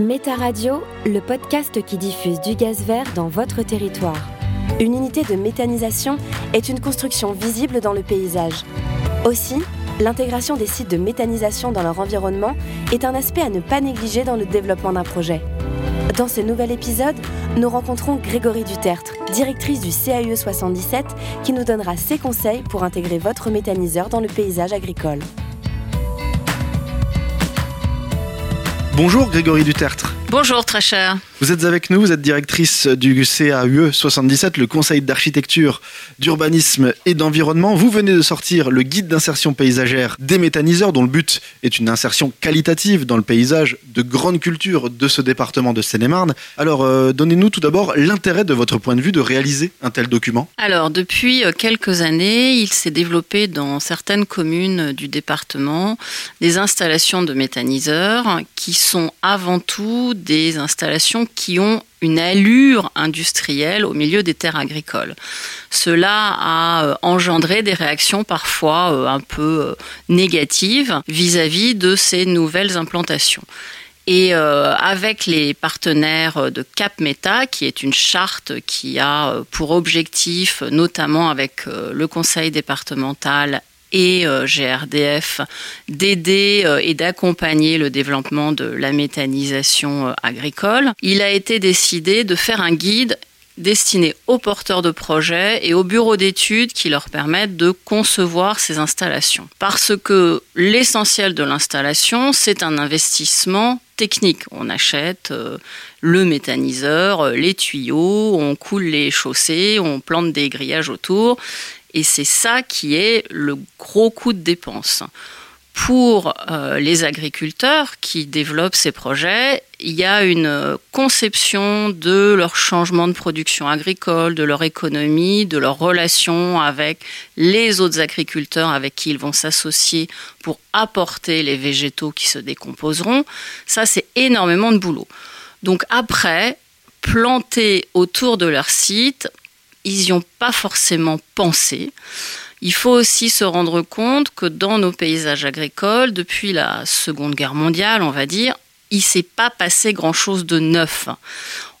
Méta Radio, le podcast qui diffuse du gaz vert dans votre territoire. Une unité de méthanisation est une construction visible dans le paysage. Aussi, l'intégration des sites de méthanisation dans leur environnement est un aspect à ne pas négliger dans le développement d'un projet. Dans ce nouvel épisode, nous rencontrons Grégory Dutertre, directrice du CAE 77, qui nous donnera ses conseils pour intégrer votre méthaniseur dans le paysage agricole. Bonjour Grégory Dutertre. Bonjour très cher. Vous êtes avec nous, vous êtes directrice du CAUE 77, le Conseil d'architecture, d'urbanisme et d'environnement. Vous venez de sortir le guide d'insertion paysagère des méthaniseurs, dont le but est une insertion qualitative dans le paysage de grande culture de ce département de Seine-et-Marne. Alors, euh, donnez-nous tout d'abord l'intérêt de votre point de vue de réaliser un tel document. Alors, depuis euh, quelques années, il s'est développé dans certaines communes du département des installations de méthaniseurs qui sont avant tout des installations qui ont une allure industrielle au milieu des terres agricoles. Cela a euh, engendré des réactions parfois euh, un peu euh, négatives vis-à-vis de ces nouvelles implantations. Et avec les partenaires de Cap Meta, qui est une charte qui a pour objectif, notamment avec le conseil départemental et euh, GRDF d'aider euh, et d'accompagner le développement de la méthanisation euh, agricole. Il a été décidé de faire un guide destiné aux porteurs de projets et aux bureaux d'études qui leur permettent de concevoir ces installations. Parce que l'essentiel de l'installation, c'est un investissement technique. On achète le méthaniseur, les tuyaux, on coule les chaussées, on plante des grillages autour et c'est ça qui est le gros coût de dépense. Pour euh, les agriculteurs qui développent ces projets, il y a une conception de leur changement de production agricole, de leur économie, de leur relation avec les autres agriculteurs avec qui ils vont s'associer pour apporter les végétaux qui se décomposeront. Ça, c'est énormément de boulot. Donc après, planter autour de leur site ils n'y ont pas forcément pensé. Il faut aussi se rendre compte que dans nos paysages agricoles, depuis la Seconde Guerre mondiale, on va dire, il ne s'est pas passé grand-chose de neuf.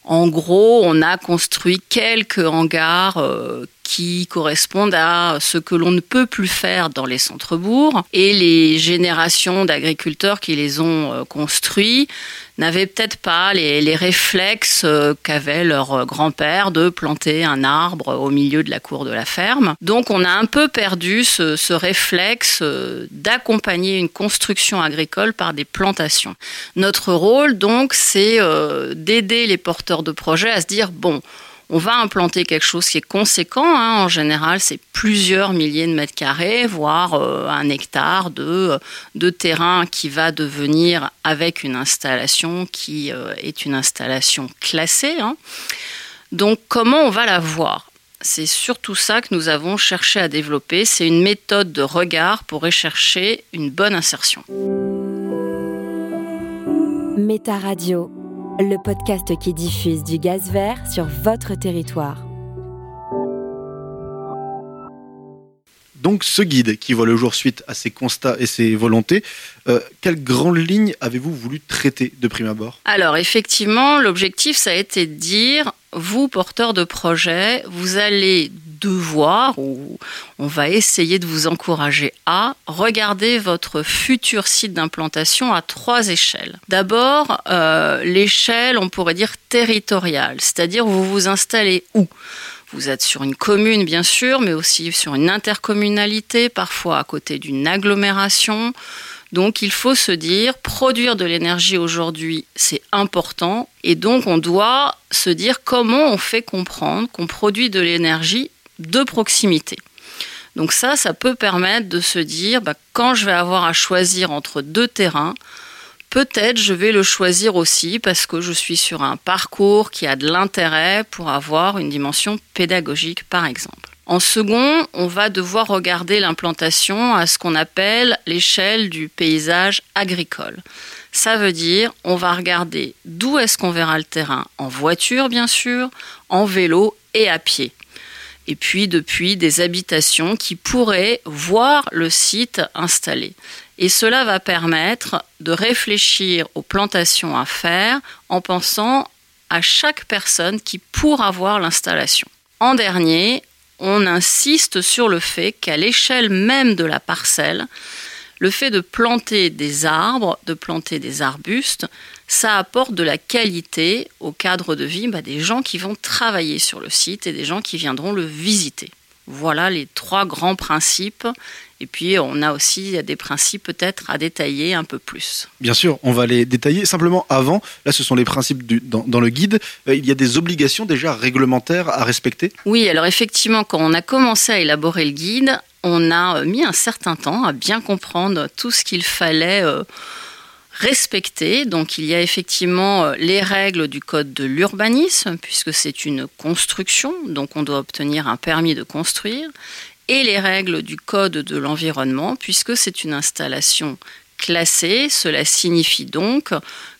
En gros, on a construit quelques hangars euh, qui correspondent à ce que l'on ne peut plus faire dans les centres-bourgs. Et les générations d'agriculteurs qui les ont euh, construits n'avaient peut-être pas les, réflexes euh, qu'avait leur grand-père de planter un arbre au milieu de la cour de la ferme. Donc on a un peu perdu ce, ce réflexe euh, d'accompagner une construction agricole par des plantations. Notre rôle donc c'est d'aider les porteurs de projets à se dire bon, on va implanter quelque chose qui est conséquent. Hein. En général, c'est plusieurs milliers de mètres carrés, voire euh, un hectare de, terrain qui va devenir avec une installation qui euh, est une installation classée. Hein. Donc, comment on va la voir? C'est surtout ça que nous avons cherché à développer. C'est une méthode de regard pour rechercher une bonne insertion. Méta Radio le podcast qui diffuse du gaz vert sur votre territoire. Donc ce guide qui voit le jour suite à ses constats et ses volontés, euh, quelles grandes lignes avez-vous voulu traiter de prime abord? Alors effectivement, l'objectif, ça a été de dire, vous, porteurs de projet, vous allez devoir, ou on va essayer de vous encourager à regarder votre futur site d'implantation à trois échelles. D'abord, euh, l'échelle, on pourrait dire territoriale, c'est-à-dire vous vous installez où? Vous êtes sur une commune, bien sûr, mais aussi sur une intercommunalité, parfois à côté d'une agglomération. Donc il faut se dire, produire de l'énergie aujourd'hui, c'est important. Et donc on doit se dire comment on fait comprendre qu'on produit de l'énergie de proximité. Donc ça, ça peut permettre de se dire, bah, quand je vais avoir à choisir entre deux terrains, peut-être je vais le choisir aussi parce que je suis sur un parcours qui a de l'intérêt pour avoir une dimension pédagogique par exemple. En second, on va devoir regarder l'implantation à ce qu'on appelle l'échelle du paysage agricole. Ça veut dire, on va regarder d'où est-ce qu'on verra le terrain, en voiture bien sûr, en vélo et à pied. Et puis depuis des habitations qui pourraient voir le site installé. Et cela va permettre de réfléchir aux plantations à faire en pensant à chaque personne qui pourra voir l'installation. En dernier, on insiste sur le fait qu'à l'échelle même de la parcelle, le fait de planter des arbres, de planter des arbustes, ça apporte de la qualité au cadre de vie bah, des gens qui vont travailler sur le site et des gens qui viendront le visiter. Voilà les trois grands principes. Et puis, on a aussi des principes peut-être à détailler un peu plus. Bien sûr, on va les détailler. Simplement, avant, là, ce sont les principes dans, le guide. Euh, il y a des obligations déjà réglementaires à respecter? Oui, alors effectivement, quand on a commencé à élaborer le guide, on a mis un certain temps à bien comprendre tout ce qu'il fallait. Euh, respecter. Donc il y a effectivement euh, les règles du code de l'urbanisme, puisque c'est une construction, donc on doit obtenir un permis de construire, et les règles du code de l'environnement, puisque c'est une installation classée. Cela signifie donc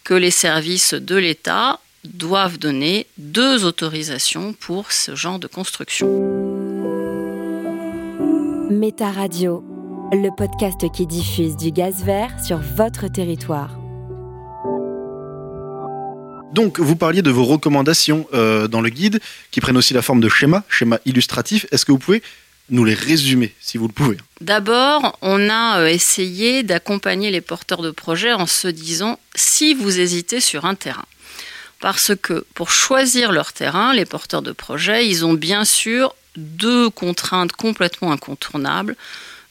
que les services de l'État doivent donner deux autorisations pour ce genre de construction. Méta Radio le podcast qui diffuse du gaz vert sur votre territoire. Donc, vous parliez de vos recommandations euh, dans le guide, qui prennent aussi la forme de schémas, schémas illustratifs. Est-ce que vous pouvez nous les résumer, si vous le pouvez? D'abord, on a euh, essayé d'accompagner les porteurs de projets en se disant, si vous hésitez sur un terrain, parce que pour choisir leur terrain, les porteurs de projets, ils ont bien sûr deux contraintes complètement incontournables.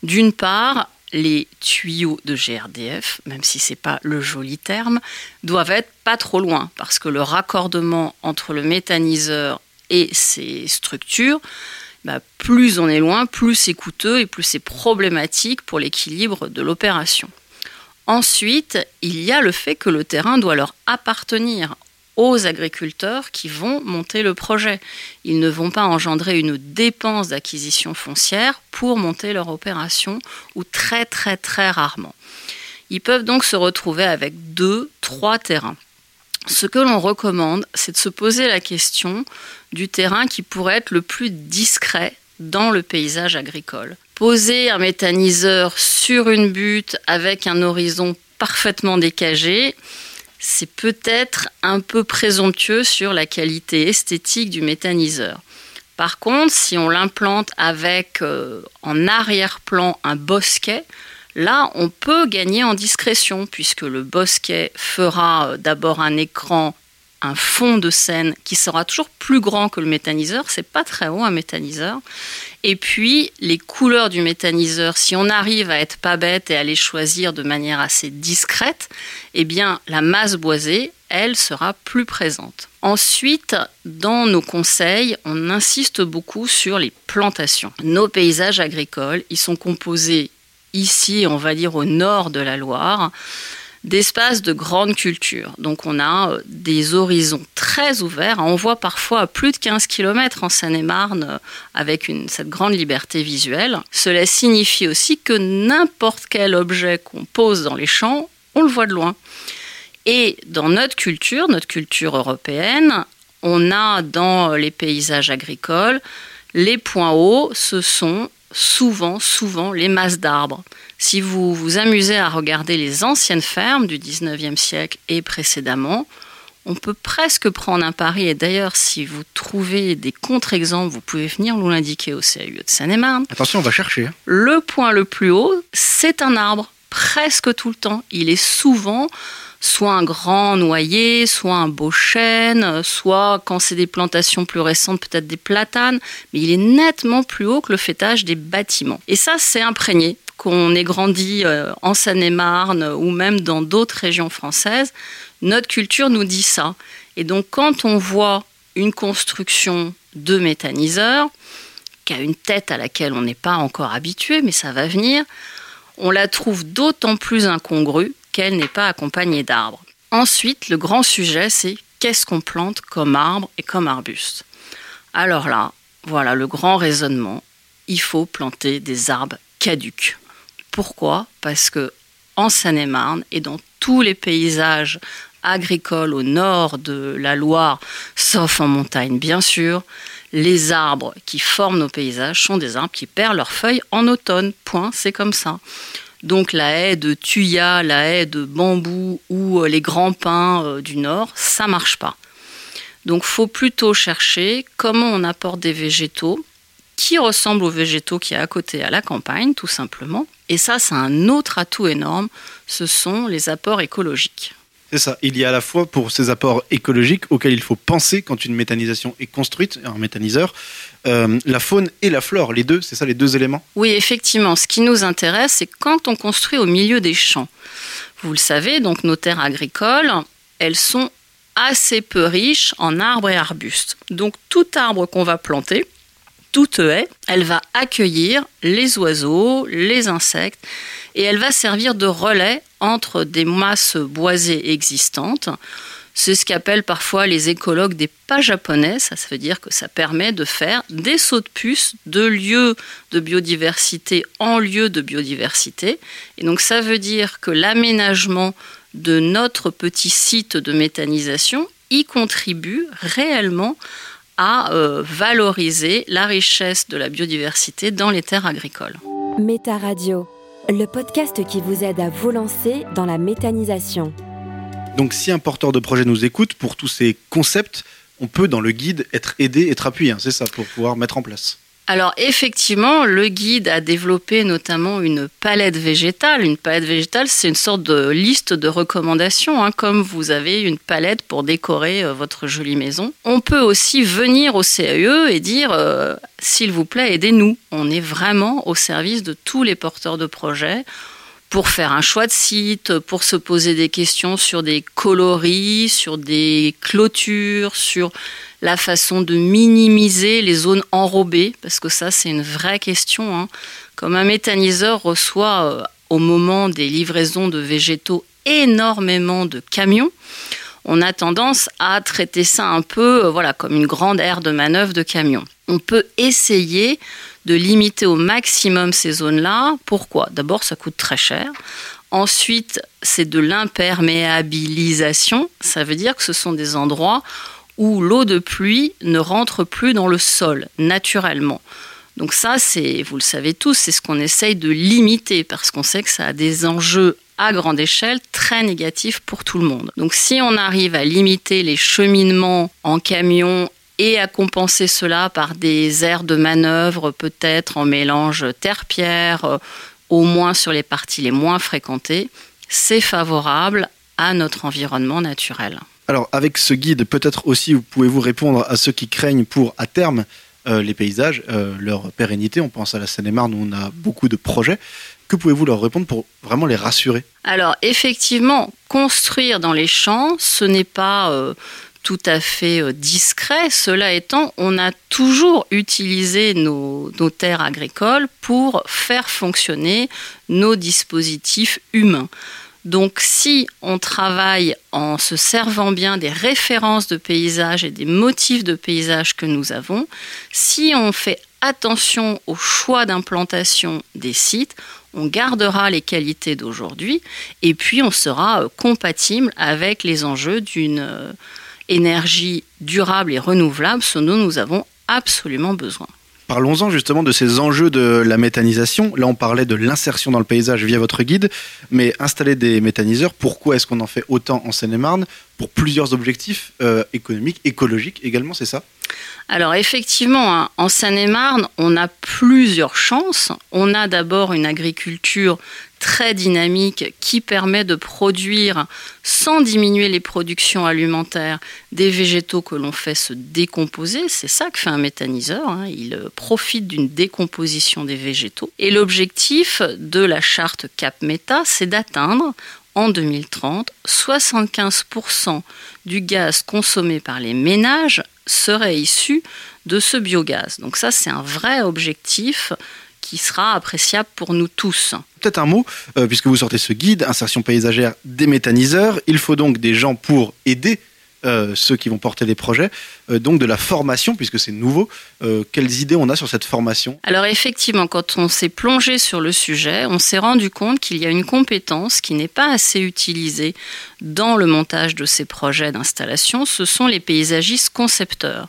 D'une part, les tuyaux de GRDF, même si ce n'est pas le joli terme, doivent être pas trop loin parce que le raccordement entre le méthaniseur et ces structures, bah, plus on est loin, plus c'est coûteux et plus c'est problématique pour l'équilibre de l'opération. Ensuite, il y a le fait que le terrain doit leur appartenir aux agriculteurs qui vont monter le projet. Ils ne vont pas engendrer une dépense d'acquisition foncière pour monter leur opération ou très très très rarement. Ils peuvent donc se retrouver avec deux, trois terrains. Ce que l'on recommande, c'est de se poser la question du terrain qui pourrait être le plus discret dans le paysage agricole. Poser un méthaniseur sur une butte avec un horizon parfaitement décagé, c'est peut-être un peu présomptueux sur la qualité esthétique du méthaniseur. Par contre, si on l'implante avec euh, en arrière-plan un bosquet, là, on peut gagner en discrétion puisque le bosquet fera euh, d'abord un écran un fond de scène qui sera toujours plus grand que le méthaniseur. C'est pas très haut un méthaniseur. Et puis les couleurs du méthaniseur, si on arrive à être pas bête et à les choisir de manière assez discrète, eh bien la masse boisée, elle sera plus présente. Ensuite, dans nos conseils, on insiste beaucoup sur les plantations. Nos paysages agricoles, ils sont composés ici, on va dire au nord de la Loire, d'espaces de grande culture. Donc on a euh, des horizons très ouverts. On voit parfois plus de 15 km en Seine-et-Marne euh, avec cette grande liberté visuelle. Cela signifie aussi que n'importe quel objet qu'on pose dans les champs, on le voit de loin. Et dans notre culture, notre culture européenne, on a dans les paysages agricoles, les points hauts, ce sont souvent, souvent les masses d'arbres. Si vous vous amusez à regarder les anciennes fermes du 19e siècle et précédemment, on peut presque prendre un pari. Et d'ailleurs, si vous trouvez des contre-exemples, vous pouvez venir nous l'indiquer au CAUE de Seine-et-Marne. Attention, on va chercher. Hein. Le point le plus haut, c'est un arbre, presque tout le temps. Il est souvent soit un grand noyer, soit un beau chêne, soit quand c'est des plantations plus récentes, peut-être des platanes, mais il est nettement plus haut que le fêtage des bâtiments. Et ça, c'est imprégné qu'on ait grandi euh, en Seine-et-Marne ou même dans d'autres régions françaises, notre culture nous dit ça. Et donc quand on voit une construction de méthaniseur, qui a une tête à laquelle on n'est pas encore habitué, mais ça va venir, on la trouve d'autant plus incongrue qu'elle n'est pas accompagnée d'arbres. Ensuite, le grand sujet, c'est qu'est-ce qu'on plante comme arbre et comme arbuste. Alors là, voilà le grand raisonnement. Il faut planter des arbres caducs. Pourquoi? Parce que en Seine-et-Marne et dans tous les paysages agricoles au nord de la Loire, sauf en montagne bien sûr, les arbres qui forment nos paysages sont des arbres qui perdent leurs feuilles en automne. Point, c'est comme ça. Donc la haie de tuya, la haie de bambou ou euh, les grands pins euh, du nord, ça marche pas. Donc faut plutôt chercher comment on apporte des végétaux qui ressemblent aux végétaux qui y a à côté à la campagne, tout simplement. Et ça, c'est un autre atout énorme, ce sont les apports écologiques. C'est ça. Il y a à la fois pour ces apports écologiques auxquels il faut penser quand une méthanisation est construite, un méthaniseur, euh, la faune et la flore, les deux, c'est ça les deux éléments? Oui, effectivement. Ce qui nous intéresse, c'est quand on construit au milieu des champs. Vous le savez, donc nos terres agricoles, elles sont assez peu riches en arbres et arbustes. Donc tout arbre qu'on va planter, toute haie, elle va accueillir les oiseaux, les insectes, et elle va servir de relais entre des masses boisées existantes. C'est ce qu'appellent parfois les écologues des pas japonais. Ça, ça veut dire que ça permet de faire des sauts de puce de lieu de biodiversité en lieu de biodiversité. Et donc, ça veut dire que l'aménagement de notre petit site de méthanisation y contribue réellement à euh, valoriser la richesse de la biodiversité dans les terres agricoles. Méta Radio le podcast qui vous aide à vous lancer dans la méthanisation. Donc si un porteur de projet nous écoute, pour tous ces concepts, on peut dans le guide être aidé, être appuyé, hein, c'est ça, pour pouvoir mettre en place. Alors effectivement, le guide a développé notamment une palette végétale. Une palette végétale, c'est une sorte de liste de recommandations, hein, comme vous avez une palette pour décorer euh, votre jolie maison. On peut aussi venir au CAE et dire, euh, s'il vous plaît, aidez-nous. On est vraiment au service de tous les porteurs de projets pour faire un choix de site, pour se poser des questions sur des coloris, sur des clôtures, sur la façon de minimiser les zones enrobées, parce que ça c'est une vraie question. Hein. Comme un méthaniseur reçoit euh, au moment des livraisons de végétaux énormément de camions, on a tendance à traiter ça un peu euh, voilà, comme une grande aire de manœuvre de camions. On peut essayer de limiter au maximum ces zones-là. Pourquoi? D'abord, ça coûte très cher. Ensuite, c'est de l'imperméabilisation. Ça veut dire que ce sont des endroits où l'eau de pluie ne rentre plus dans le sol naturellement. Donc ça, c'est, vous le savez tous, c'est ce qu'on essaye de limiter parce qu'on sait que ça a des enjeux à grande échelle très négatifs pour tout le monde. Donc si on arrive à limiter les cheminements en camion et à compenser cela par des aires de manœuvre peut-être en mélange terre-pierre, euh, au moins sur les parties les moins fréquentées, c'est favorable à notre environnement naturel. Alors, avec ce guide, peut-être aussi, vous pouvez-vous répondre à ceux qui craignent pour, à terme, euh, les paysages, euh, leur pérennité. On pense à la Seine-et-Marne où on a beaucoup de projets. Que pouvez-vous leur répondre pour vraiment les rassurer? Alors, effectivement, construire dans les champs, ce n'est pas euh, tout à fait discret. Cela étant, on a toujours utilisé nos, nos terres agricoles pour faire fonctionner nos dispositifs humains. Donc si on travaille en se servant bien des références de paysages et des motifs de paysages que nous avons, si on fait attention au choix d'implantation des sites, on gardera les qualités d'aujourd'hui et puis on sera euh, compatible avec les enjeux d'une euh, énergie durable et renouvelable, ce dont nous avons absolument besoin. Parlons-en justement de ces enjeux de la méthanisation. Là, on parlait de l'insertion dans le paysage via votre guide, mais installer des méthaniseurs, pourquoi est-ce qu'on en fait autant en Seine-et-Marne? Pour plusieurs objectifs euh, économiques, écologiques également, c'est ça? Alors effectivement, hein, en Seine-et-Marne, on a plusieurs chances. On a d'abord une agriculture très dynamique qui permet de produire, sans diminuer les productions alimentaires, des végétaux que l'on fait se décomposer. C'est ça que fait un méthaniseur. Hein. Il profite d'une décomposition des végétaux. Et l'objectif de la charte Cap Méta, c'est d'atteindre en 2030 75% du gaz consommé par les ménages serait issu de ce biogaz. Donc ça, c'est un vrai objectif qui sera appréciable pour nous tous. peut-être un mot, puisque vous sortez ce guide, insertion paysagère des méthaniseurs. Il faut donc des gens pour aider euh, ceux qui vont porter les projets, euh, donc de la formation, puisque c'est nouveau. Euh, quelles idées on a sur cette formation? Alors effectivement, quand on s'est plongé sur le sujet, on s'est rendu compte qu'il y a une compétence qui n'est pas assez utilisée dans le montage de ces projets d'installation, ce sont les paysagistes concepteurs.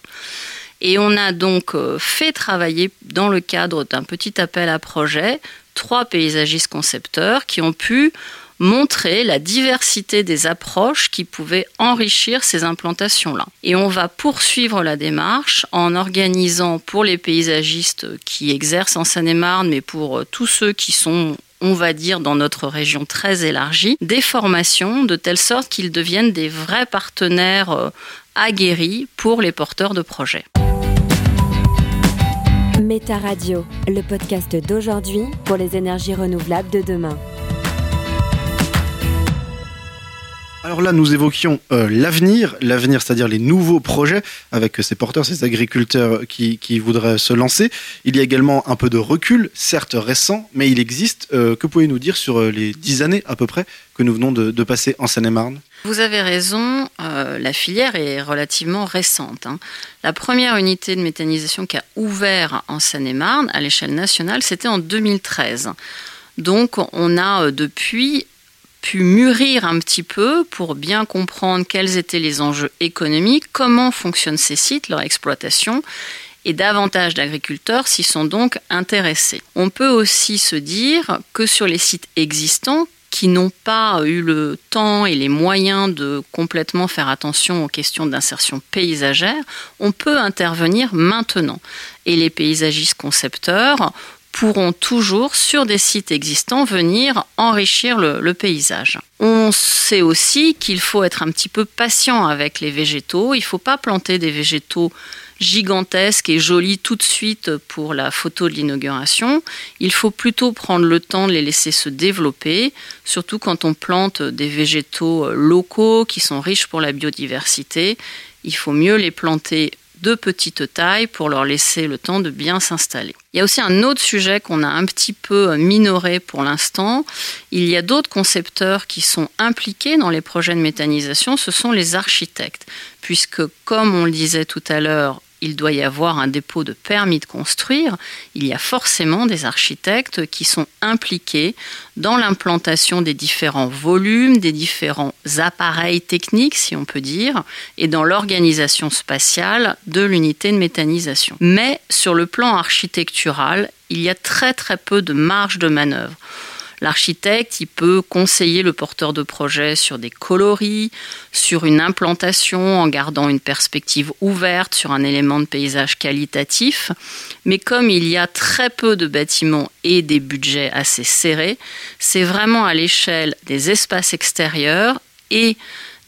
Et on a donc fait travailler dans le cadre d'un petit appel à projet trois paysagistes concepteurs qui ont pu montrer la diversité des approches qui pouvaient enrichir ces implantations-là. Et on va poursuivre la démarche en organisant pour les paysagistes qui exercent en Seine-et-Marne, mais pour euh, tous ceux qui sont on va dire dans notre région très élargie, des formations de telle sorte qu'ils deviennent des vrais partenaires euh, aguerris pour les porteurs de projets. Méta Radio, le podcast d'aujourd'hui pour les énergies renouvelables de demain. Alors là, nous évoquions euh, l'avenir, l'avenir, c'est-à-dire les nouveaux projets avec ces porteurs, ces agriculteurs qui, voudraient se lancer. Il y a également un peu de recul, certes récent, mais il existe. Euh, que pouvez-vous nous dire sur euh, les dix années à peu près que nous venons de, passer en Seine-et-Marne? Vous avez raison, la filière est relativement récente. Hein. La première unité de méthanisation qui a ouvert en Seine-et-Marne à l'échelle nationale, c'était en 2013. Donc on a depuis pu mûrir un petit peu pour bien comprendre quels étaient les enjeux économiques, comment fonctionnent ces sites, leur exploitation, et davantage d'agriculteurs s'y sont donc intéressés. On peut aussi se dire que sur les sites existants, qui n'ont pas eu le temps et les moyens de complètement faire attention aux questions d'insertion paysagère, on peut intervenir maintenant. Et les paysagistes concepteurs pourront toujours, sur des sites existants, venir enrichir le, paysage. On sait aussi qu'il faut être un petit peu patient avec les végétaux. Il ne faut pas planter des végétaux gigantesques et jolis tout de suite pour la photo de l'inauguration. Il faut plutôt prendre le temps de les laisser se développer, surtout quand on plante des végétaux locaux qui sont riches pour la biodiversité. Il faut mieux les planter de petite taille pour leur laisser le temps de bien s'installer. Il y a aussi un autre sujet qu'on a un petit peu minoré pour l'instant. Il y a d'autres concepteurs qui sont impliqués dans les projets de méthanisation, ce sont les architectes, puisque comme on le disait tout à l'heure, il doit y avoir un dépôt de permis de construire, il y a forcément des architectes qui sont impliqués dans l'implantation des différents volumes, des différents appareils techniques, si on peut dire, et dans l'organisation spatiale de l'unité de méthanisation. Mais sur le plan architectural, il y a très très peu de marge de manœuvre. L'architecte, peut conseiller le porteur de projet sur des coloris, sur une implantation en gardant une perspective ouverte sur un élément de paysage qualitatif. Mais comme il y a très peu de bâtiments et des budgets assez serrés, c'est vraiment à l'échelle des espaces extérieurs et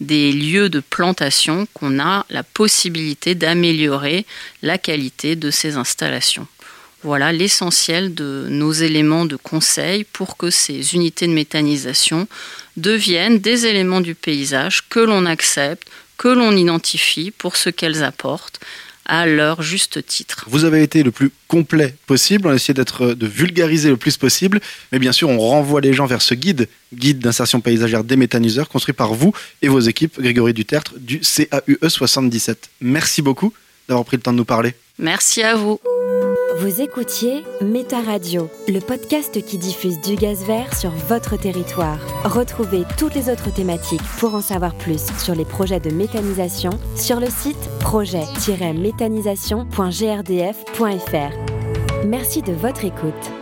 des lieux de plantation qu'on a la possibilité d'améliorer la qualité de ces installations. Voilà l'essentiel de nos éléments de conseil pour que ces unités de méthanisation deviennent des éléments du paysage que l'on accepte, que l'on identifie pour ce qu'elles apportent à leur juste titre. Vous avez été le plus complet possible, on a essayé d'être de vulgariser le plus possible, mais bien sûr on renvoie les gens vers ce guide, guide d'insertion paysagère des méthaniseurs, construit par vous et vos équipes, Grégory Dutertre du CAUE 77. Merci beaucoup d'avoir pris le temps de nous parler. Merci à vous. Vous écoutiez Méta Radio, le podcast qui diffuse du gaz vert sur votre territoire. Retrouvez toutes les autres thématiques pour en savoir plus sur les projets de méthanisation sur le site projet-méthanisation.grdf.fr. Merci de votre écoute.